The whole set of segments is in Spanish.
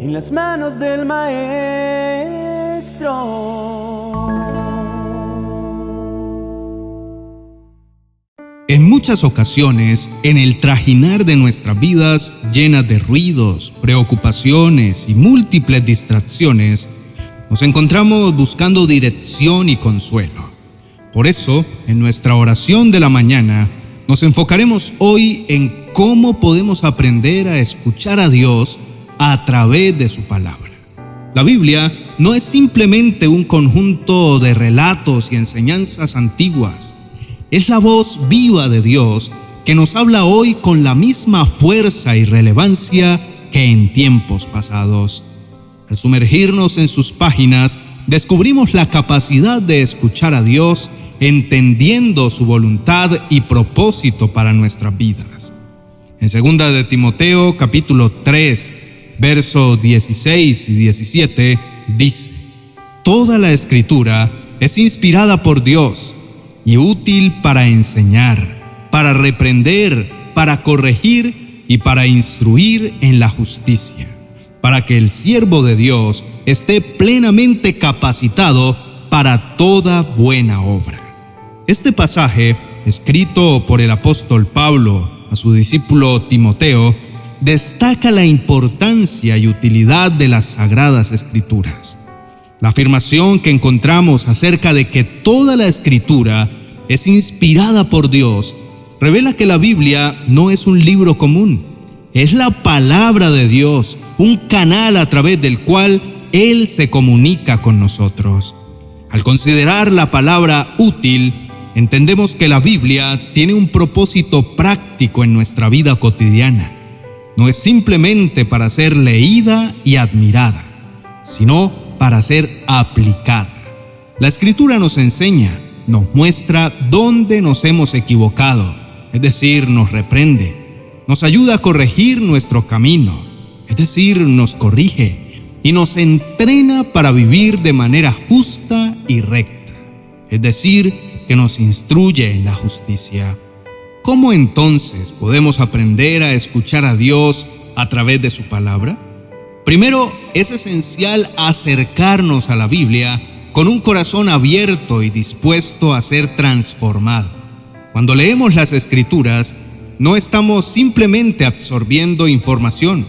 en las manos del Maestro. En muchas ocasiones, en el trajinar de nuestras vidas llenas de ruidos, preocupaciones y múltiples distracciones, nos encontramos buscando dirección y consuelo. Por eso, en nuestra oración de la mañana, nos enfocaremos hoy en cómo podemos aprender a escuchar a Dios a través de su palabra. La Biblia no es simplemente un conjunto de relatos y enseñanzas antiguas, es la voz viva de Dios que nos habla hoy con la misma fuerza y relevancia que en tiempos pasados. Al sumergirnos en sus páginas, descubrimos la capacidad de escuchar a Dios entendiendo su voluntad y propósito para nuestras vidas. En 2 de Timoteo capítulo 3, versos 16 y 17 dice, Toda la escritura es inspirada por Dios y útil para enseñar, para reprender, para corregir y para instruir en la justicia, para que el siervo de Dios esté plenamente capacitado para toda buena obra. Este pasaje, escrito por el apóstol Pablo a su discípulo Timoteo, destaca la importancia y utilidad de las sagradas escrituras. La afirmación que encontramos acerca de que toda la escritura es inspirada por Dios revela que la Biblia no es un libro común, es la palabra de Dios, un canal a través del cual Él se comunica con nosotros. Al considerar la palabra útil, entendemos que la Biblia tiene un propósito práctico en nuestra vida cotidiana. No es simplemente para ser leída y admirada, sino para ser aplicada. La escritura nos enseña, nos muestra dónde nos hemos equivocado, es decir, nos reprende, nos ayuda a corregir nuestro camino, es decir, nos corrige y nos entrena para vivir de manera justa y recta, es decir, que nos instruye en la justicia. ¿Cómo entonces podemos aprender a escuchar a Dios a través de su palabra? Primero, es esencial acercarnos a la Biblia con un corazón abierto y dispuesto a ser transformado. Cuando leemos las escrituras, no estamos simplemente absorbiendo información,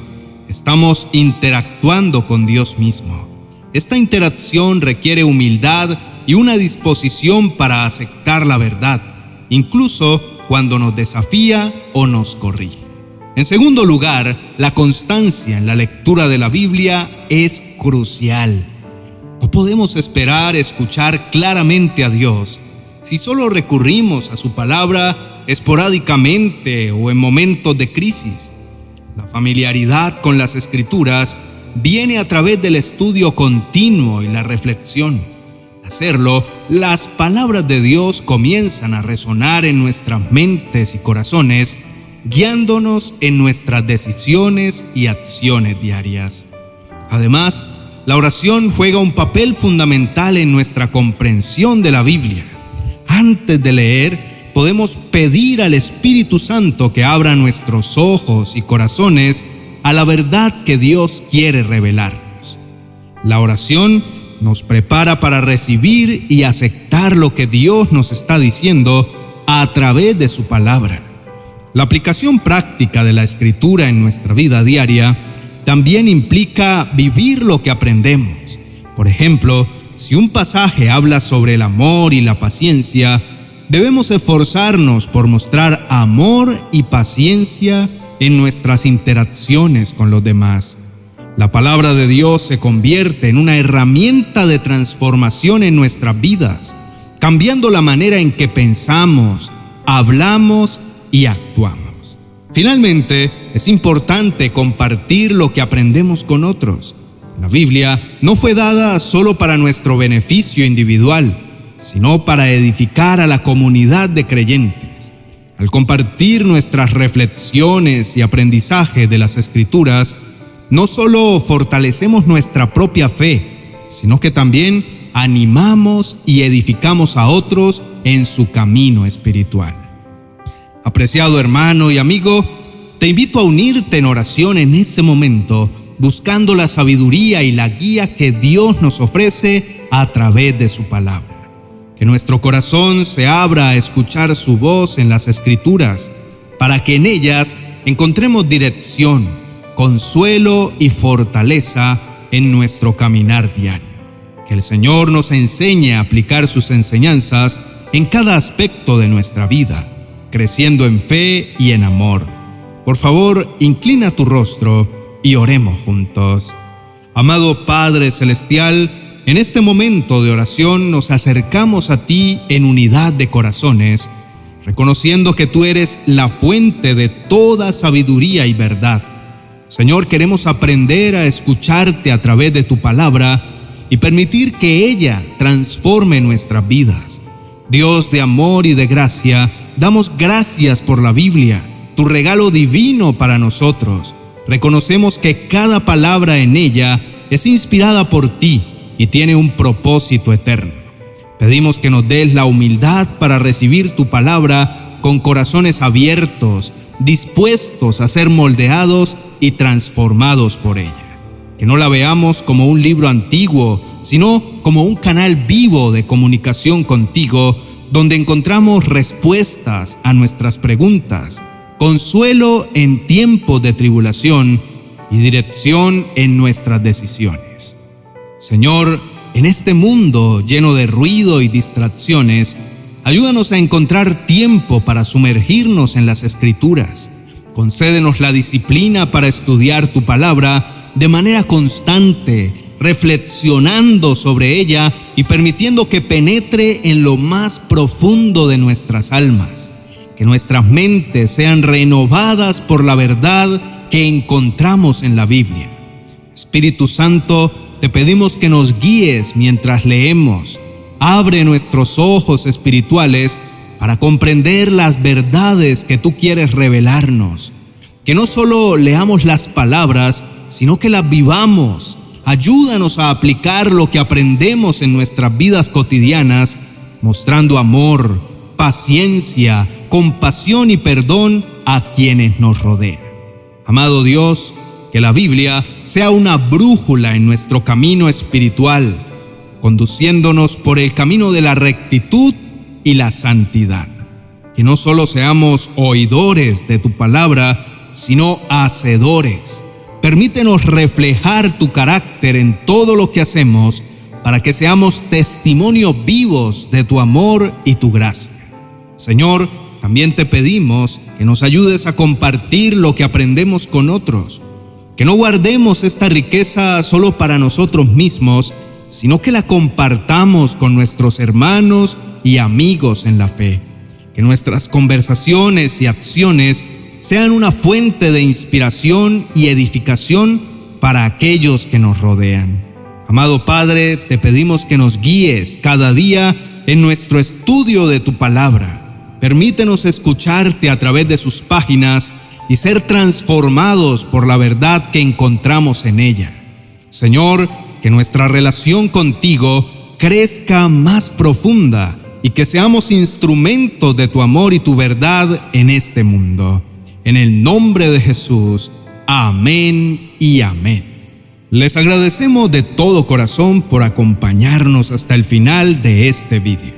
estamos interactuando con Dios mismo. Esta interacción requiere humildad y una disposición para aceptar la verdad, incluso cuando nos desafía o nos corrige. En segundo lugar, la constancia en la lectura de la Biblia es crucial. No podemos esperar escuchar claramente a Dios si solo recurrimos a su palabra esporádicamente o en momentos de crisis. La familiaridad con las escrituras viene a través del estudio continuo y la reflexión. Hacerlo, las palabras de Dios comienzan a resonar en nuestras mentes y corazones guiándonos en nuestras decisiones y acciones diarias. Además, la oración juega un papel fundamental en nuestra comprensión de la Biblia. Antes de leer, podemos pedir al Espíritu Santo que abra nuestros ojos y corazones a la verdad que Dios quiere revelarnos. La oración nos prepara para recibir y aceptar lo que Dios nos está diciendo a través de su palabra. La aplicación práctica de la escritura en nuestra vida diaria también implica vivir lo que aprendemos. Por ejemplo, si un pasaje habla sobre el amor y la paciencia, debemos esforzarnos por mostrar amor y paciencia en nuestras interacciones con los demás. La palabra de Dios se convierte en una herramienta de transformación en nuestras vidas, cambiando la manera en que pensamos, hablamos y actuamos. Finalmente, es importante compartir lo que aprendemos con otros. La Biblia no fue dada solo para nuestro beneficio individual, sino para edificar a la comunidad de creyentes. Al compartir nuestras reflexiones y aprendizaje de las Escrituras, no solo fortalecemos nuestra propia fe, sino que también animamos y edificamos a otros en su camino espiritual. Apreciado hermano y amigo, te invito a unirte en oración en este momento, buscando la sabiduría y la guía que Dios nos ofrece a través de su palabra. Que nuestro corazón se abra a escuchar su voz en las escrituras, para que en ellas encontremos dirección, consuelo y fortaleza en nuestro caminar diario. Que el Señor nos enseñe a aplicar sus enseñanzas en cada aspecto de nuestra vida, creciendo en fe y en amor. Por favor, inclina tu rostro y oremos juntos. Amado Padre Celestial, en este momento de oración nos acercamos a ti en unidad de corazones, reconociendo que tú eres la fuente de toda sabiduría y verdad. Señor, queremos aprender a escucharte a través de tu palabra y permitir que ella transforme nuestras vidas. Dios de amor y de gracia, damos gracias por la Biblia, tu regalo divino para nosotros. Reconocemos que cada palabra en ella es inspirada por ti y tiene un propósito eterno. Pedimos que nos des la humildad para recibir tu palabra con corazones abiertos, dispuestos a ser moldeados y transformados por ella. Que no la veamos como un libro antiguo, sino como un canal vivo de comunicación contigo, donde encontramos respuestas a nuestras preguntas, consuelo en tiempos de tribulación y dirección en nuestras decisiones. Señor, en este mundo lleno de ruido y distracciones, ayúdanos a encontrar tiempo para sumergirnos en las escrituras. Concédenos la disciplina para estudiar tu palabra de manera constante, reflexionando sobre ella y permitiendo que penetre en lo más profundo de nuestras almas. Que nuestras mentes sean renovadas por la verdad que encontramos en la Biblia. Espíritu Santo, te pedimos que nos guíes mientras leemos. Abre nuestros ojos espirituales para comprender las verdades que tú quieres revelarnos. Que no solo leamos las palabras, sino que las vivamos. Ayúdanos a aplicar lo que aprendemos en nuestras vidas cotidianas, mostrando amor, paciencia, compasión y perdón a quienes nos rodean. Amado Dios, que la Biblia sea una brújula en nuestro camino espiritual, conduciéndonos por el camino de la rectitud y la santidad. Que no solo seamos oidores de tu palabra, sino hacedores. Permítenos reflejar tu carácter en todo lo que hacemos para que seamos testimonios vivos de tu amor y tu gracia. Señor, también te pedimos que nos ayudes a compartir lo que aprendemos con otros que no guardemos esta riqueza solo para nosotros mismos, sino que la compartamos con nuestros hermanos y amigos en la fe. Que nuestras conversaciones y acciones sean una fuente de inspiración y edificación para aquellos que nos rodean. Amado Padre, te pedimos que nos guíes cada día en nuestro estudio de tu palabra. Permítenos escucharte a través de sus páginas y ser transformados por la verdad que encontramos en ella. Señor, que nuestra relación contigo crezca más profunda y que seamos instrumentos de tu amor y tu verdad en este mundo. En el nombre de Jesús, amén y amén. Les agradecemos de todo corazón por acompañarnos hasta el final de este vídeo.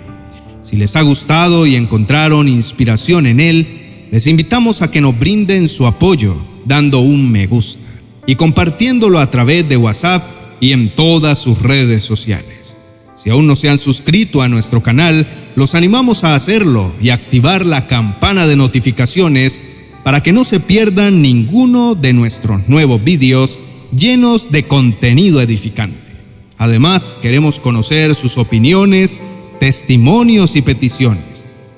Si les ha gustado y encontraron inspiración en él, les invitamos a que nos brinden su apoyo dando un me gusta y compartiéndolo a través de WhatsApp y en todas sus redes sociales. Si aún no se han suscrito a nuestro canal, los animamos a hacerlo y activar la campana de notificaciones para que no se pierdan ninguno de nuestros nuevos vídeos llenos de contenido edificante. Además, queremos conocer sus opiniones, testimonios y peticiones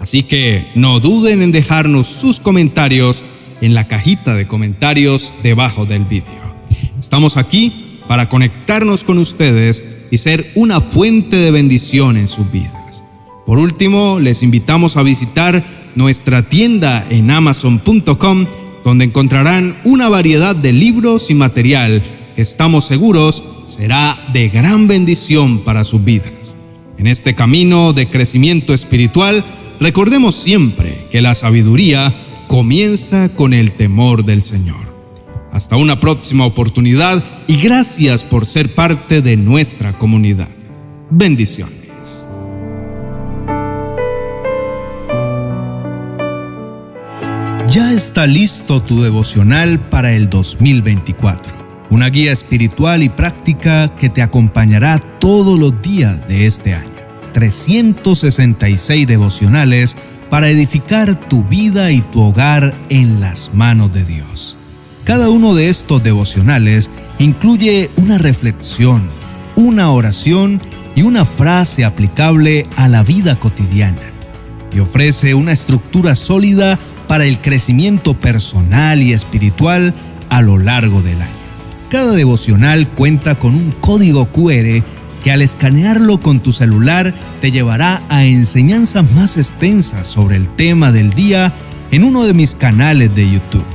Así que no duden en dejarnos sus comentarios en la cajita de comentarios debajo del vídeo. Estamos aquí para conectarnos con ustedes y ser una fuente de bendición en sus vidas. Por último, les invitamos a visitar nuestra tienda en amazon.com donde encontrarán una variedad de libros y material que estamos seguros será de gran bendición para sus vidas. En este camino de crecimiento espiritual, Recordemos siempre que la sabiduría comienza con el temor del Señor. Hasta una próxima oportunidad y gracias por ser parte de nuestra comunidad. Bendiciones. Ya está listo tu devocional para el 2024. Una guía espiritual y práctica que te acompañará todos los días de este año. 366 devocionales para edificar tu vida y tu hogar en las manos de Dios. Cada uno de estos devocionales incluye una reflexión, una oración y una frase aplicable a la vida cotidiana y ofrece una estructura sólida para el crecimiento personal y espiritual a lo largo del año. Cada devocional cuenta con un código QR que al escanearlo con tu celular te llevará a enseñanzas más extensas sobre el tema del día en uno de mis canales de YouTube.